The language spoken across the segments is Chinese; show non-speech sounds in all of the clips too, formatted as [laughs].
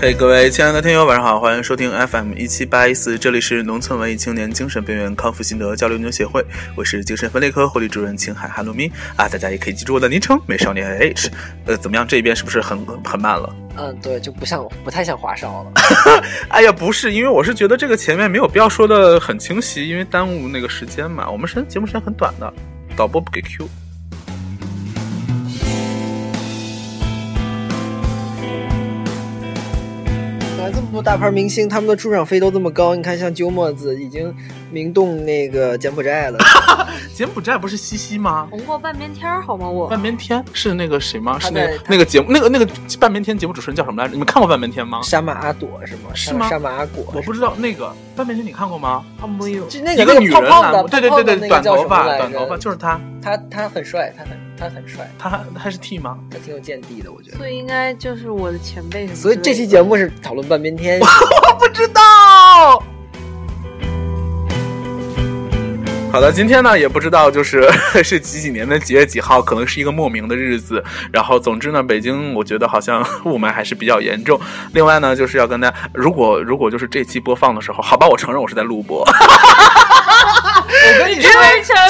嘿，各位亲爱的听友，晚上好，欢迎收听 FM 一七八一四，这里是农村文艺青年精神边缘康复心得交流牛协会，我是精神分裂科护理主任青海哈鲁咪啊，大家也可以记住我的昵称美少年 H。呃，怎么样？这一边是不是很很慢了？嗯，对，就不像不太像华少了。[laughs] 哎呀，不是，因为我是觉得这个前面没有必要说的很清晰，因为耽误那个时间嘛。我们时节目时间很短的，导播不给 Q。大牌明星，他们的出场费都这么高。你看，像鸠墨子已经名动那个柬埔寨了。[laughs] 柬埔寨不是西西吗？红过半边天好吗？我半边天是那个谁吗？是那那个节目，那个那个半边天节目主持人叫什么来着？你们看过半边天吗？沙马阿朵是吗？是吗？沙马阿果，我不知道那个半边天你看过吗？啊，没有。就那个一个女人啊，对对对对，短头发，短头发就是他。他他很帅，他很他很帅。他他是 T 吗？他挺有见地的，我觉得。所以应该就是我的前辈。所以这期节目是讨论半边天。[laughs] 我不知道。好的，今天呢也不知道就是 [laughs] 是几几年的几月几号，可能是一个莫名的日子。然后总之呢，北京我觉得好像 [laughs] 雾霾还是比较严重。另外呢，就是要跟大家，如果如果就是这期播放的时候，好吧，我承认我是在录播。[laughs] 我跟你说，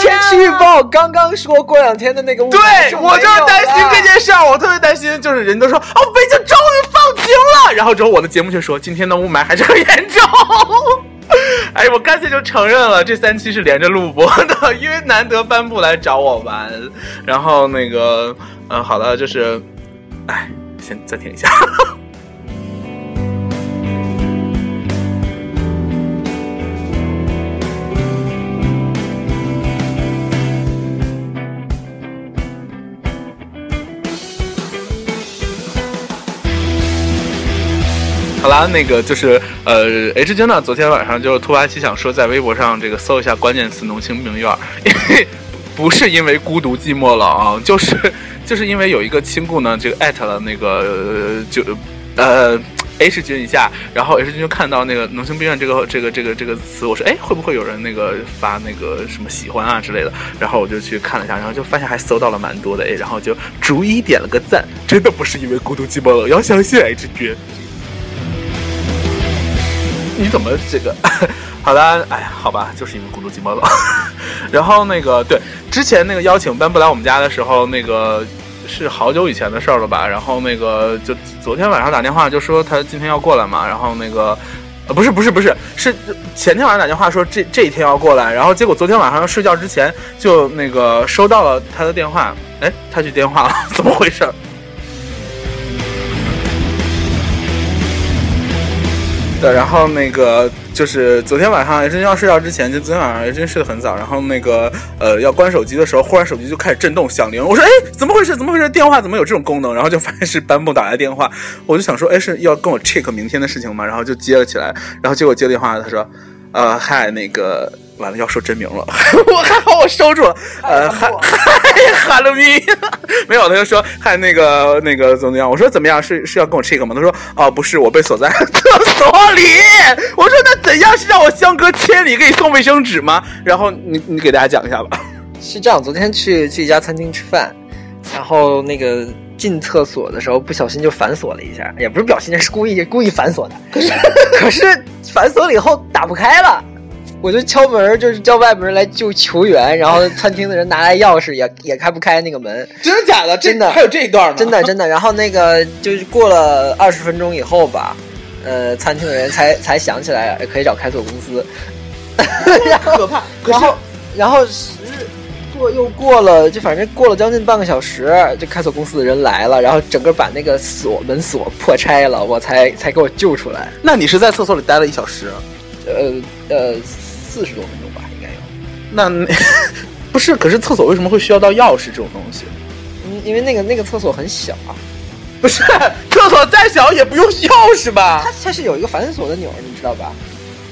天气预报刚刚说过两天的那个雾，对我就是担心这件事儿，我特别担心，就是人都说哦，北京终于放晴了，然后之后我的节目却说今天的雾霾还是很严重。[laughs] 哎，我干脆就承认了，这三期是连着录播的，[laughs] 因为难得班布来找我玩。然后那个，嗯，好的，就是，哎，先暂停一下。[laughs] 那个就是呃，H 君呢，昨天晚上就突发奇想说，在微博上这个搜一下关键词“农青病院”，因为不是因为孤独寂寞冷啊，就是就是因为有一个亲故呢，这个艾特了那个就呃 H 君一下，然后 H 君就看到那个“农青病院”这个这个这个这个词，我说哎，会不会有人那个发那个什么喜欢啊之类的？然后我就去看了一下，然后就发现还搜到了蛮多的哎，然后就逐一点了个赞，真的不是因为孤独寂寞冷，要相信 H 君。你怎么这个？[laughs] 好的，哎呀，好吧，就是因为孤独寂寞冷。[laughs] 然后那个，对，之前那个邀请班不来我们家的时候，那个是好久以前的事儿了吧？然后那个就昨天晚上打电话就说他今天要过来嘛。然后那个，呃，不是不是不是，是前天晚上打电话说这这一天要过来。然后结果昨天晚上睡觉之前就那个收到了他的电话，哎，他去电话了，[laughs] 怎么回事？对，然后那个就是昨天晚上真要睡觉之前，就昨天晚上真睡得很早，然后那个呃要关手机的时候，忽然手机就开始震动响铃，我说哎怎么回事？怎么回事？电话怎么有这种功能？然后就发现是班布打来电话，我就想说哎是要跟我 check 明天的事情吗？然后就接了起来，然后结果接电话他说呃嗨那个。完了，要说真名了，[laughs] 我还好，我收住了。呃，嗨嗨，哈喽咪，[laughs] 没有，他就说嗨，那个那个怎么样？我说怎么样？是是要跟我 check 吗？他说哦，不是，我被锁在厕所里。[laughs] 我说那怎样？是让我相隔千里给你送卫生纸吗？然后你你给大家讲一下吧。是这样，昨天去去一家餐厅吃饭，然后那个进厕所的时候不小心就反锁了一下，也不是不小心，是故意故意反锁的。可是可是反锁了以后打不开了。我就敲门，就是叫外边人来救球员，然后餐厅的人拿来钥匙也也开不开那个门，真的假的？真的还有这一段吗？真的真的。然后那个就是过了二十分钟以后吧，呃，餐厅的人才才想起来可以找开锁公司，[laughs] 可怕。然后然后时过又过了，就反正过了将近半个小时，就开锁公司的人来了，然后整个把那个锁门锁破拆了，我才才给我救出来。那你是在厕所里待了一小时？呃呃。四十多分钟吧，应该有。那 [laughs] 不是？可是厕所为什么会需要到钥匙这种东西？嗯，因为那个那个厕所很小啊。不是，厕所再小也不用钥匙吧？它它是有一个反锁的钮，你知道吧？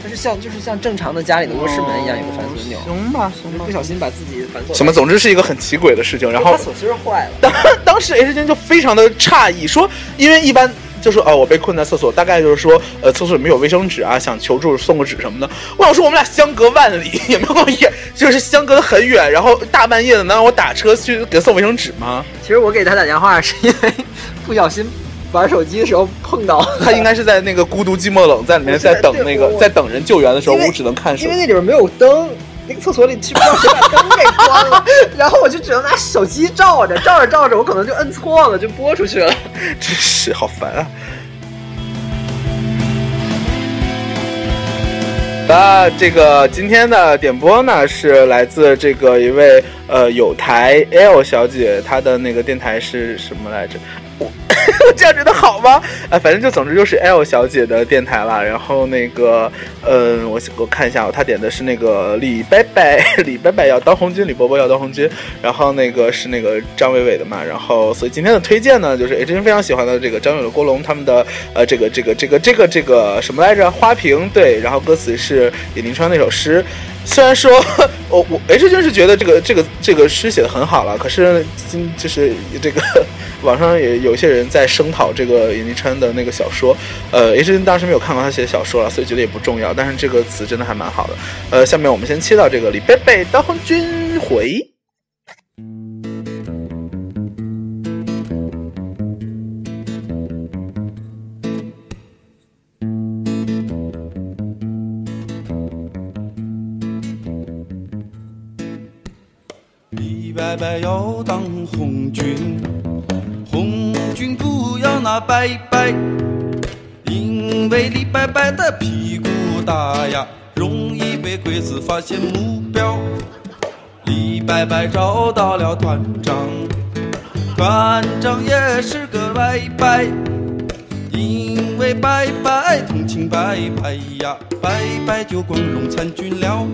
它是像就是像正常的家里的卧室门一样，有个反锁钮。行吧，行吧。不小心把自己反锁。什么？总之是一个很奇诡的事情。然后锁芯坏了。当当时 H 君就非常的诧异，说因为一般。就说哦，我被困在厕所，大概就是说，呃，厕所里面有卫生纸啊，想求助送个纸什么的。我想说，我们俩相隔万里，也没有也就是相隔的很远，然后大半夜的能让我打车去给他送卫生纸吗？其实我给他打电话是因为不小心玩手机的时候碰到。他应该是在那个孤独寂寞冷在里面在等那个在等人救援的时候，我只能看手因为那里边没有灯，那个厕所里去不知道谁把灯给关了，然后我就只能拿手机照着，照着照着，我可能就摁错了，就播出去了。[laughs] 真是好烦啊！那，这个今天的点播呢是来自这个一位呃有台 L 小姐，她的那个电台是什么来着？我 [laughs] 这样觉得好吗？啊，反正就总之就是 L 小姐的电台了。然后那个，嗯，我我看一下，她点的是那个李伯伯，[laughs] 李伯伯要当红军，李伯伯要当红军。然后那个是那个张伟伟的嘛。然后所以今天的推荐呢，就是 H 君非常喜欢的这个张伟伟、郭龙他们的呃这个这个这个这个这个什么来着？花瓶对，然后歌词是李林川那首诗。虽然说 [laughs] 我我 H 君是觉得这个这个这个诗写的很好了，可是今就是这个 [laughs] 网上也有些人在声讨这个尹立川的那个小说，呃，H 君当时没有看过他写的小说了，所以觉得也不重要。但是这个词真的还蛮好的。呃，下面我们先切到这个李贝贝当红军回。李伯伯要当红军，红军不要拿白白，因为李伯伯的屁股大呀，容易被鬼子发现目标。李伯伯找到了团长，团长也是个白白，因为白白同情白白呀，白白就光荣参军了。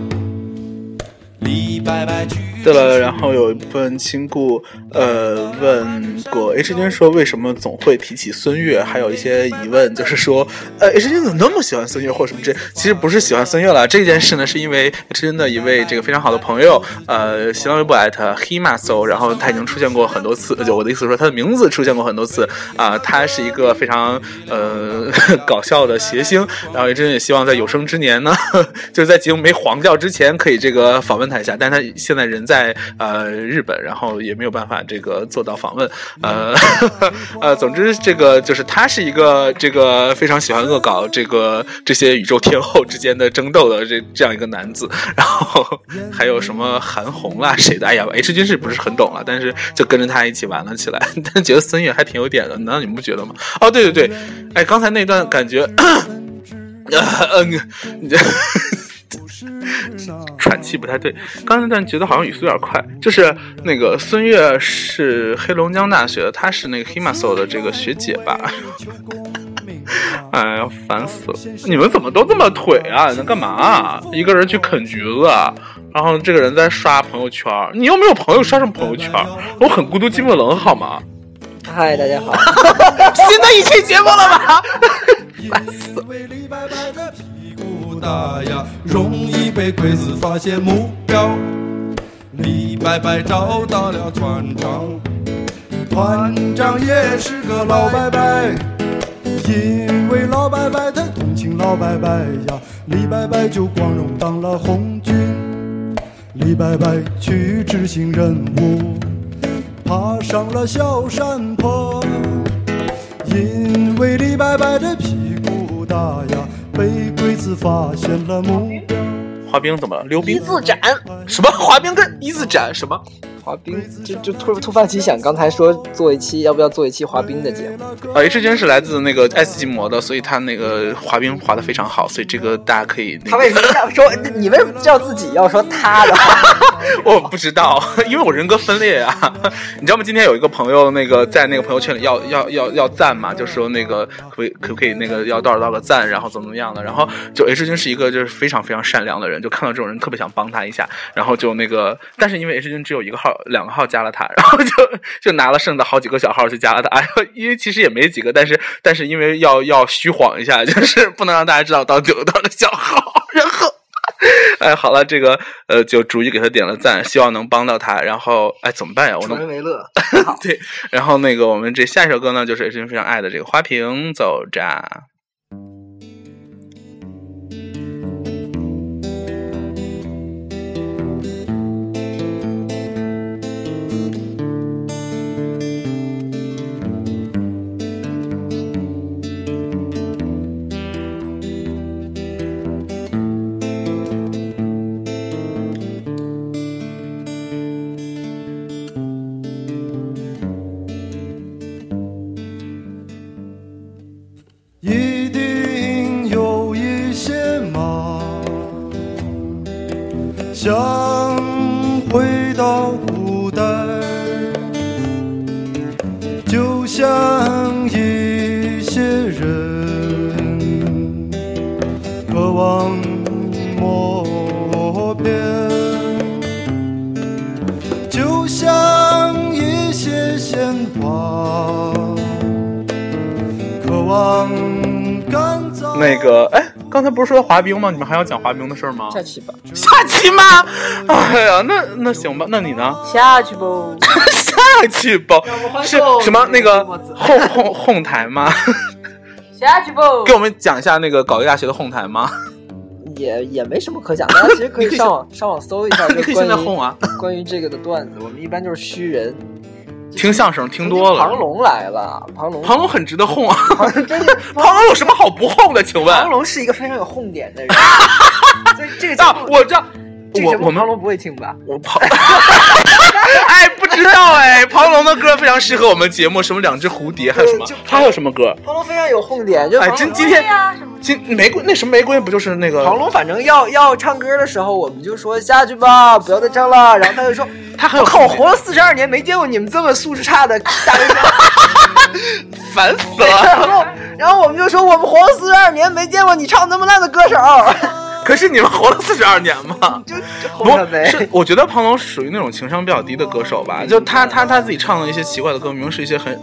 李伯伯去。对了，然后有一部分亲故呃问过 H 君说为什么总会提起孙悦，还有一些疑问，就是说呃 H 君怎么那么喜欢孙悦或者什么这，其实不是喜欢孙悦了，这件事呢是因为 H 君的一位这个非常好的朋友，呃新浪微博艾特 himaso，然后他已经出现过很多次，就我的意思说他的名字出现过很多次啊、他是一个非常呃 [laughs] 搞笑的谐星，然后 H 君也希望在有生之年呢，[laughs] 就是在节目没黄掉之前可以这个访问他一下，但是他现在人在在呃日本，然后也没有办法这个做到访问，呃 [laughs] 呃，总之这个就是他是一个这个非常喜欢恶搞这个这些宇宙天后之间的争斗的这这样一个男子，然后还有什么韩红啦谁的，哎呀，H 君是不是很懂了？但是就跟着他一起玩了起来，[laughs] 但觉得孙悦还挺有点的，难道你们不觉得吗？哦，对对对，哎，刚才那段感觉，[coughs] 呃，你这。喘气不太对，刚才那段觉得好像语速有点快。就是那个孙悦是黑龙江大学的，她是那个 Himaso 的这个学姐吧？[laughs] 哎呀，烦死了！你们怎么都这么腿啊？你在干嘛、啊？一个人去啃橘子，然后这个人在刷朋友圈，你又没有朋友刷什么朋友圈？我很孤独寂寞冷，好吗？嗨，大家好。[laughs] 新的一期节目了吧？[laughs] 烦死了！大呀，容易被鬼子发现目标。李伯伯找到了团长，团长也是个老伯伯，因为老伯伯他同情老伯伯呀，李伯伯就光荣当了红军。李伯伯去执行任务，爬上了小山坡。因为李白白的屁，发现了目标。滑冰怎么了？溜冰一？字斩，什么？滑冰跟一字斩什么？滑冰就就突突发奇想，刚才说做一期，要不要做一期滑冰的节目？呃，H 君是来自那个爱斯基摩的，所以他那个滑冰滑得非常好，所以这个大家可以、那个。他为什么要说？你为什么叫自己要说他的？[laughs] 我不知道，因为我人格分裂啊。[laughs] 你知道吗？今天有一个朋友，那个在那个朋友圈里要要要要赞嘛，就说那个可不可不可以那个要多少多少个赞，然后怎么怎么样的。然后就 H 君是一个就是非常非常善良的人，就看到这种人特别想帮他一下，然后就那个，但是因为 H 君只有一个号，两个号加了他，然后就就拿了剩的好几个小号去加了他。哎呦，因为其实也没几个，但是但是因为要要虚晃一下，[laughs] 就是不能让大家知道到底有多少个小号，然后。哎，好了，这个呃，就逐一给他点了赞，希望能帮到他。然后，哎，怎么办呀？我能为乐。[laughs] 对，然后那个我们这下一首歌呢，就是 H 君非常爱的这个《花瓶走着》。想回到古代，就像一些人渴望磨边，就像一些鲜花渴望干燥。那个，哎。刚才不是说滑冰吗？你们还要讲滑冰的事吗？下期吧。下期吗？哎呀，那那行吧，那你呢？下去不。下去不，是什么那个哄哄哄台吗？[laughs] 下去不。给我们讲一下那个搞一大学的哄台吗？也也没什么可讲的，大家其实可以上网 [laughs] 上网搜一下，[laughs] 就关于哄啊。关于这个的段子，我们一般就是虚人。听相声听多了，庞龙来了，庞龙，庞龙很值得哄啊！真的，[laughs] 庞龙有什么好不哄的？请问，庞龙是一个非常有哄点的人。[laughs] 这个啊，我知道，我我们庞龙不会听吧？我庞，[laughs] 知道哎，庞龙的歌非常适合我们节目，什么两只蝴蝶，还有什么？他还有什么歌？庞龙非常有痛点，就哎，今今天今玫瑰那什么玫瑰不就是那个？庞龙反正要要唱歌的时候，我们就说下去吧，不要再唱了。然后他就说，他很有靠，我活了四十二年，没见过你们这么素质差的大学生，[laughs] 烦死了。然后然后我们就说，我们活了四十二年，没见过你唱那么烂的歌手。可是你们活了四十二年吗？就不是，我觉得庞龙属于那种情商比较低的歌手吧。就他他他自己唱的一些奇怪的歌，明明是一些很……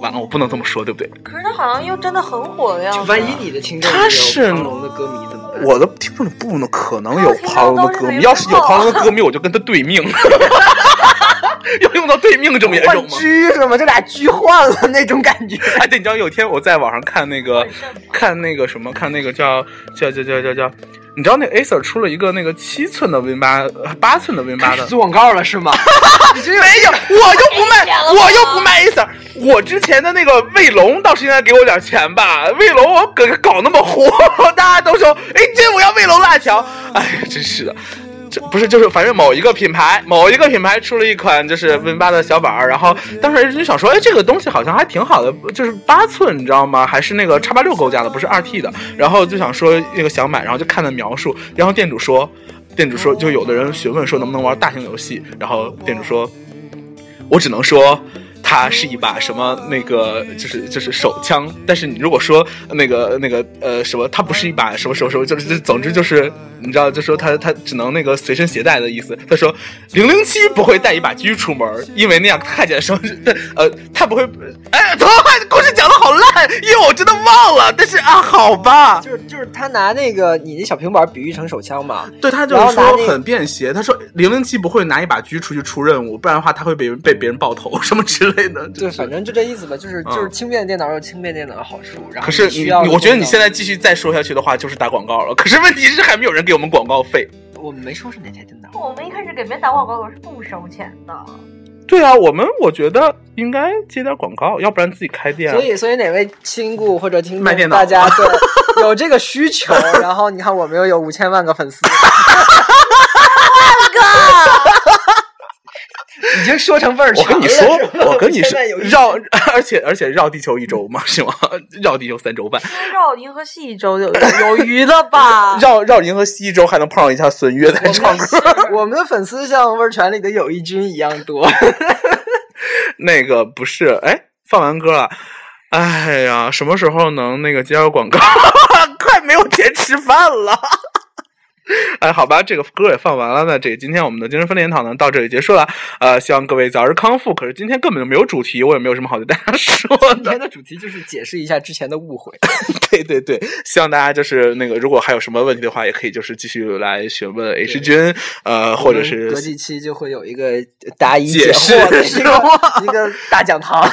完了，我不能这么说，对不对？可是他好像又真的很火的样子。万一你的听众他是庞龙的歌迷怎么办？我的听众里不能可能有庞龙的歌迷，要是有庞龙的歌迷，我就跟他对命。[laughs] 要用到对命这么严重吗？狙是吗？这俩狙换了那种感觉。哎，对，你知道有一天我在网上看那个，看那个什么，看那个叫叫叫叫叫叫。你知道那 Acer 出了一个那个七寸的 Win 八八寸的 Win 八的做广告了是吗？[laughs] 没有，我又不卖，[laughs] 我又不卖 Acer。我之前的那个卫龙倒是应该给我点钱吧？卫龙我搞搞那么火，[laughs] 大家都说哎，这我要卫龙辣条。哎，真是的。这不是就是反正某一个品牌，某一个品牌出了一款就是 Win 八的小板儿，然后当时就想说，哎，这个东西好像还挺好的，就是八寸，你知道吗？还是那个叉八六构架的，不是二 T 的。然后就想说那个想买，然后就看了描述，然后店主说，店主说就有的人询问说能不能玩大型游戏，然后店主说，我只能说。它是一把什么那个就是就是手枪，但是你如果说那个那个呃什么，它不是一把什么什么什么，就是总之就是你知道，就说他他只能那个随身携带的意思。他说零零七不会带一把狙出门，因为那样看起来什么呃他不会哎，怎么故事讲的好烂，因为我真的忘了。但是啊，好吧，就是就是他拿那个你那小平板比喻成手枪嘛，对他就是说很便携。他说零零七不会拿一把狙出去出任务，不然的话他会被人被别人爆头什么之类。对，反正就这意思吧，就是就是轻便电脑有轻便电脑的好处。然后可是你，我觉得你现在继续再说下去的话，就是打广告了。可是问题是还没有人给我们广告费。我们没说是哪台电脑。我们一开始给别人打广告我是不收钱的。对啊，我们我觉得应该接点广告，要不然自己开店。所以，所以哪位亲故或者听众大家对有这个需求，[laughs] 然后你看我们又有五千万个粉丝。[laughs] [laughs] 万个。[laughs] 已经说成味儿我跟你说，我跟你说，绕，[laughs] 而且而且绕地球一周嘛，是吗？[laughs] 绕地球三周半，绕银河系一周就有余了吧？绕绕银河系一周还能碰上一下孙悦在唱歌。我们的粉丝像味儿泉里的友谊君一样多。那个不是，哎，放完歌了，哎呀，什么时候能那个接个广告？快没有钱吃饭了。[laughs] 哎，好吧，这个歌也放完了，那这今天我们的精神分裂研讨呢到这里结束了。呃，希望各位早日康复。可是今天根本就没有主题，我也没有什么好对大家 [laughs] 说的。今天的主题就是解释一下之前的误会。[laughs] 对对对，希望大家就是那个，如果还有什么问题的话，也可以就是继续来询问 H 君，呃，或者是隔几期就会有一个答疑解惑的一个一个大讲堂。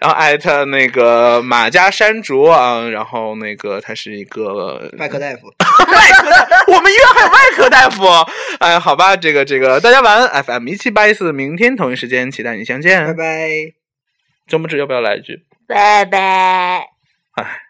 然后艾特那个马家山竹啊，然后那个他是一个外科大夫，外科大夫，我们医院还有外科大夫。哎，好吧，这个这个，大家晚安。FM 一七八一四，明天同一时间期待你相见。拜拜。周末之要不要来一句？拜拜。哎。